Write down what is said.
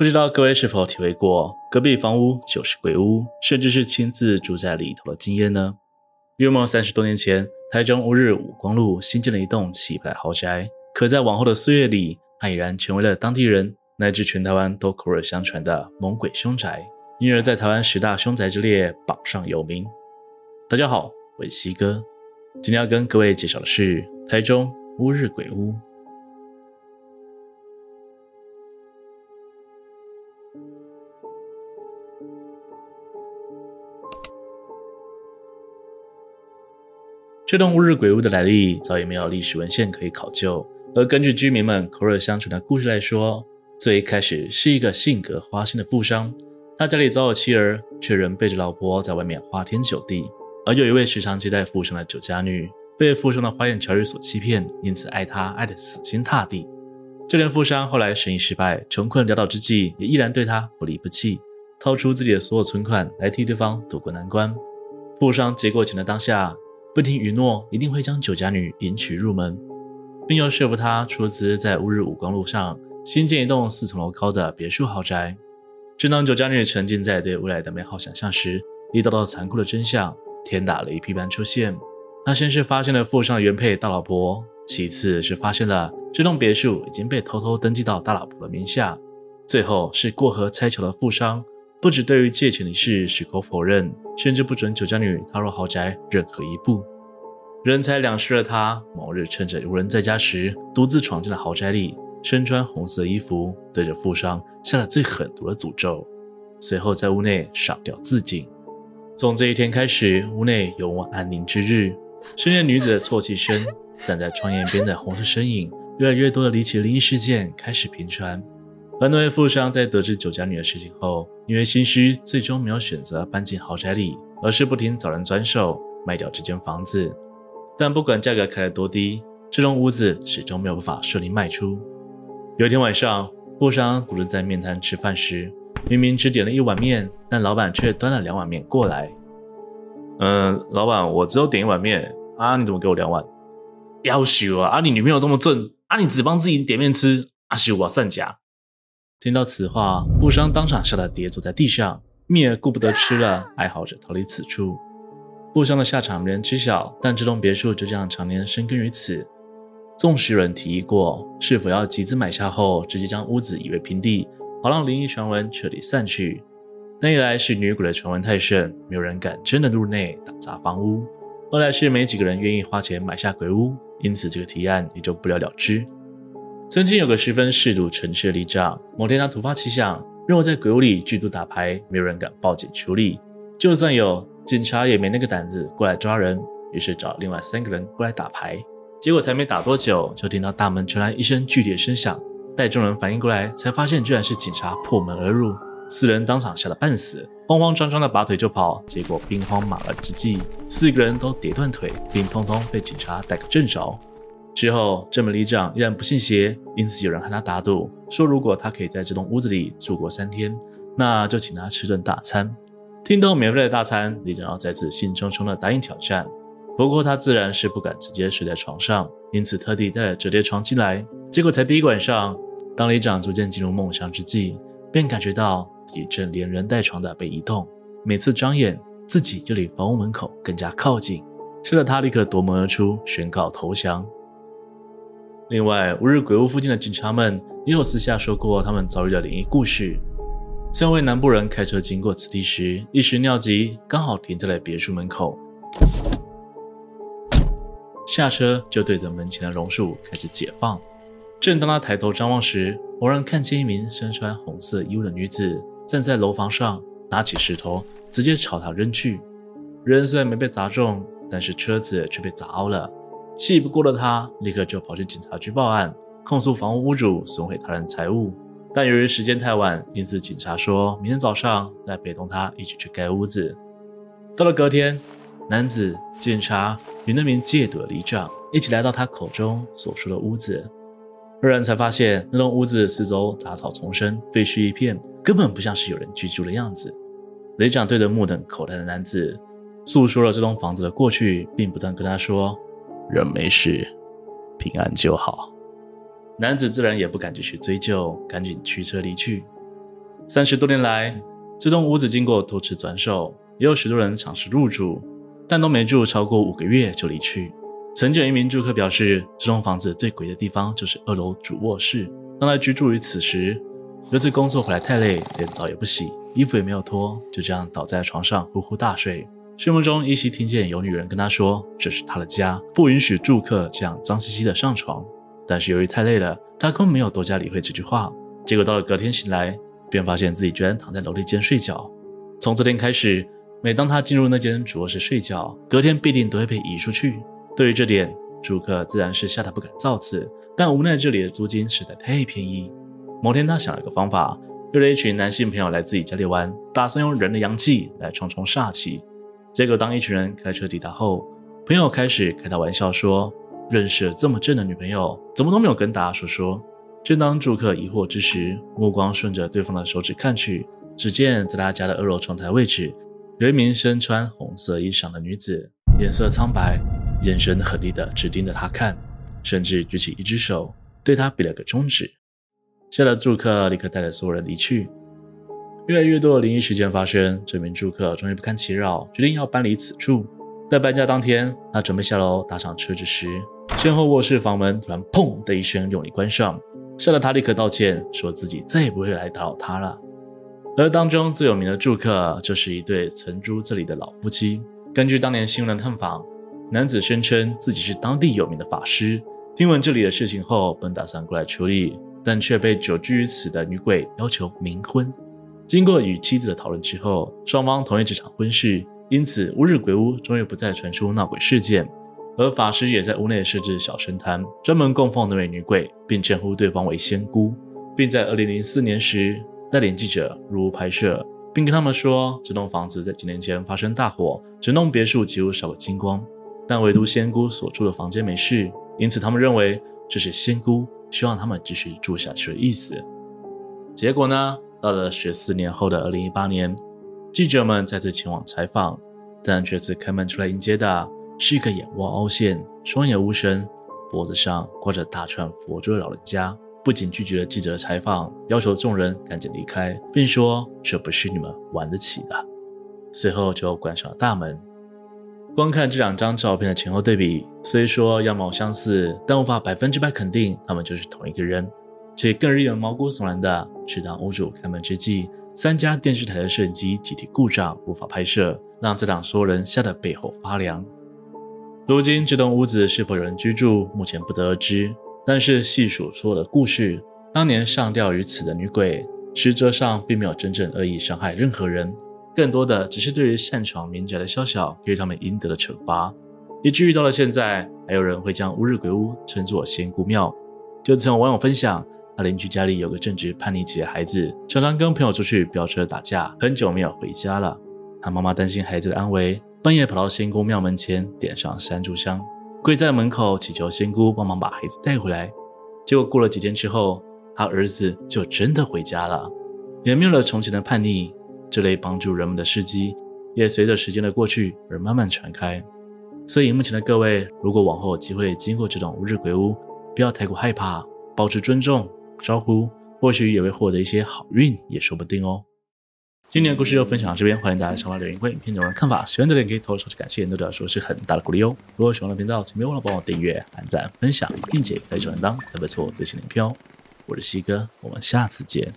不知道各位是否体会过隔壁房屋就是鬼屋，甚至是亲自住在里头的经验呢？约莫三十多年前，台中乌日五光路新建了一栋气派豪宅，可在往后的岁月里，它已然成为了当地人乃至全台湾都口耳相传的猛鬼凶宅，因而，在台湾十大凶宅之列榜上有名。大家好，我是西哥，今天要跟各位介绍的是台中乌日鬼屋。这栋乌日鬼屋的来历早已没有历史文献可以考究，而根据居民们口耳相传的故事来说，最一开始是一个性格花心的富商，他家里早有妻儿，却仍背着老婆在外面花天酒地。而有一位时常接待富商的酒家女，被富商的花言巧语所欺骗，因此爱他爱得死心塌地。就连富商后来生意失败、穷困潦倒之际，也依然对他不离不弃，掏出自己的所有存款来替对方渡过难关。富商接过钱的当下，不听允诺，一定会将酒家女迎娶入门，并又说服她出资在乌日武光路上新建一栋四层楼高的别墅豪宅。正当酒家女沉浸在对未来的美好想象时，一道道残酷的真相天打雷劈般出现。他先是发现了富商的原配大老婆，其次是发现了这栋别墅已经被偷偷登记到大老婆的名下，最后是过河拆桥的富商。不止对于借钱的事矢口否认，甚至不准酒家女踏入豪宅任何一步。人财两失的他，某日趁着无人在家时，独自闯进了豪宅里，身穿红色衣服，对着富商下了最狠毒的诅咒，随后在屋内上吊自尽。从这一天开始，屋内永无安宁之日。深夜女子的啜泣声，站在窗沿边的红色身影，越来越多的离奇灵异事件开始频传。而那位富商在得知酒家女的事情后，因为心虚，最终没有选择搬进豪宅里，而是不停找人转手卖掉这间房子。但不管价格开得多低，这栋屋子始终没有办法顺利卖出。有一天晚上，富商独自在面摊吃饭时，明明只点了一碗面，但老板却端了两碗面过来。嗯，老板，我只有点一碗面啊，你怎么给我两碗？夭寿啊！啊，你女朋友这么正啊，你只帮自己点面吃啊，是我散家。听到此话，布商当场吓得跌坐在地上，蜜儿顾不得吃了，哀嚎着逃离此处。布商的下场没人知晓，但这栋别墅就这样常年深耕于此。纵使有人提议过，是否要集资买下后直接将屋子夷为平地，好让灵异传闻彻底散去。那一来是女鬼的传闻太盛，没有人敢真的入内打砸房屋；二来是没几个人愿意花钱买下鬼屋，因此这个提案也就不了了之。曾经有个十分嗜赌成痴的里长，某天他突发奇想，认为在鬼屋里聚赌打牌，没有人敢报警处理，就算有警察也没那个胆子过来抓人，于是找另外三个人过来打牌。结果才没打多久，就听到大门传来一声剧烈声响，待众人反应过来，才发现居然是警察破门而入，四人当场吓得半死，慌慌张张的拔腿就跑，结果兵荒马乱之际，四个人都跌断腿，并通通被警察逮个正着。之后，这门里长依然不信邪，因此有人和他打赌，说如果他可以在这栋屋子里住过三天，那就请他吃顿大餐。听到免费的大餐，里长要再次兴冲冲地答应挑战。不过他自然是不敢直接睡在床上，因此特地带了折叠床进来。结果才第一个晚上，当里长逐渐进入梦乡之际，便感觉到自己正连人带床的被移动，每次张眼，自己就离房屋门口更加靠近，吓得他立刻夺门而出，宣告投降。另外，乌日鬼屋附近的警察们也有私下说过他们遭遇的灵异故事。三位南部人开车经过此地时，一时尿急，刚好停在了别墅门口。下车就对着门前的榕树开始解放。正当他抬头张望时，偶然看见一名身穿红色衣物的女子站在楼房上，拿起石头直接朝他扔去。人虽然没被砸中，但是车子却被砸凹了。气不过的他，立刻就跑去警察局报案，控诉房屋屋主损毁他人财物。但由于时间太晚，因此警察说明天早上再陪同他一起去盖屋子。到了隔天，男子、警察与那名戒赌的里长一起来到他口中所说的屋子，二人才发现那栋屋子四周杂草丛生，废墟一片，根本不像是有人居住的样子。里长对着目瞪口呆的男子诉说了这栋房子的过去，并不断跟他说。人没事，平安就好。男子自然也不敢继续追究，赶紧驱车离去。三十多年来，这栋屋子经过多次转手，也有许多人尝试入住，但都没住超过五个月就离去。曾经有一名住客表示，这栋房子最诡异的地方就是二楼主卧室。当他居住于此时，由于工作回来太累，连澡也不洗，衣服也没有脱，就这样倒在床上呼呼大睡。睡梦中依稀听见有女人跟他说：“这是他的家，不允许住客这样脏兮兮的上床。”但是由于太累了，他根本没有多加理会这句话。结果到了隔天醒来，便发现自己居然躺在楼梯间睡觉。从这天开始，每当他进入那间主卧室睡觉，隔天必定都会被移出去。对于这点，住客自然是吓得不敢造次，但无奈这里的租金实在太便宜。某天，他想了个方法，约了一群男性朋友来自己家里玩，打算用人的阳气来冲冲煞气。结果，当一群人开车抵达后，朋友开始开他玩笑说：“认识这么正的女朋友，怎么都没有跟大家说说？”正当住客疑惑之时，目光顺着对方的手指看去，只见在他家的二楼窗台位置，有一名身穿红色衣裳的女子，脸色苍白。眼神狠厉地直盯着他看，甚至举起一只手对他比了个中指。吓得住客立刻带着所有人离去。越来越多的灵异事件发生，这名住客终于不堪其扰，决定要搬离此处。在搬家当天，他准备下楼搭上车子时，身后卧室房门突然“砰”的一声用力关上，吓得他立刻道歉，说自己再也不会来打扰他了。而当中最有名的住客，就是一对曾住这里的老夫妻。根据当年新闻探访。男子声称自己是当地有名的法师，听闻这里的事情后，本打算过来处理，但却被久居于此的女鬼要求冥婚。经过与妻子的讨论之后，双方同意这场婚事，因此乌日鬼屋终于不再传出闹鬼事件。而法师也在屋内设置小神坛，专门供奉那位女鬼，并称呼对方为仙姑，并在二零零四年时带领记者入屋拍摄，并跟他们说，这栋房子在几年前发生大火，整栋别墅几乎烧个精光。但唯独仙姑所住的房间没事，因此他们认为这是仙姑希望他们继续住下去的意思。结果呢，到了十四年后的二零一八年，记者们再次前往采访，但这次开门出来迎接的是一个眼窝凹陷、双眼无神、脖子上挂着大串佛珠的老人家，不仅拒绝了记者的采访，要求众人赶紧离开，并说这不是你们玩得起的。随后就关上了大门。光看这两张照片的前后对比，虽说样貌相似，但无法百分之百肯定他们就是同一个人。且更令人毛骨悚然的是，当屋主开门之际，三家电视台的摄影机集体故障，无法拍摄，让在场所有人吓得背后发凉。如今这栋屋子是否有人居住，目前不得而知。但是细数所有的故事，当年上吊于此的女鬼，实则上并没有真正恶意伤害任何人。更多的只是对于擅闯民宅的宵小给予他们应得的惩罚，以至于到了现在，还有人会将乌日鬼屋称作仙姑庙。就曾有网友分享，邻居家里有个正值叛逆期的孩子，常常跟朋友出去飙车打架，很久没有回家了。他妈妈担心孩子的安危，半夜跑到仙姑庙门前点上三炷香，跪在门口祈求仙姑帮忙把孩子带回来。结果过了几天之后，他儿子就真的回家了，也没有了从前的叛逆。这类帮助人们的事迹，也随着时间的过去而慢慢传开。所以，目前的各位，如果往后有机会经过这种无日鬼屋，不要太过害怕，保持尊重，招呼，或许也会获得一些好运，也说不定哦。今天的故事就分享到这边，欢迎大家下方留言关影片内容的看法。喜欢的人可以投个手机感谢，对我来说是很大的鼓励哦。如果喜欢的频道，请别忘了帮我订阅、按赞、分享，并且开小铃铛，才不错过最新的影片哦。我是西哥，我们下次见。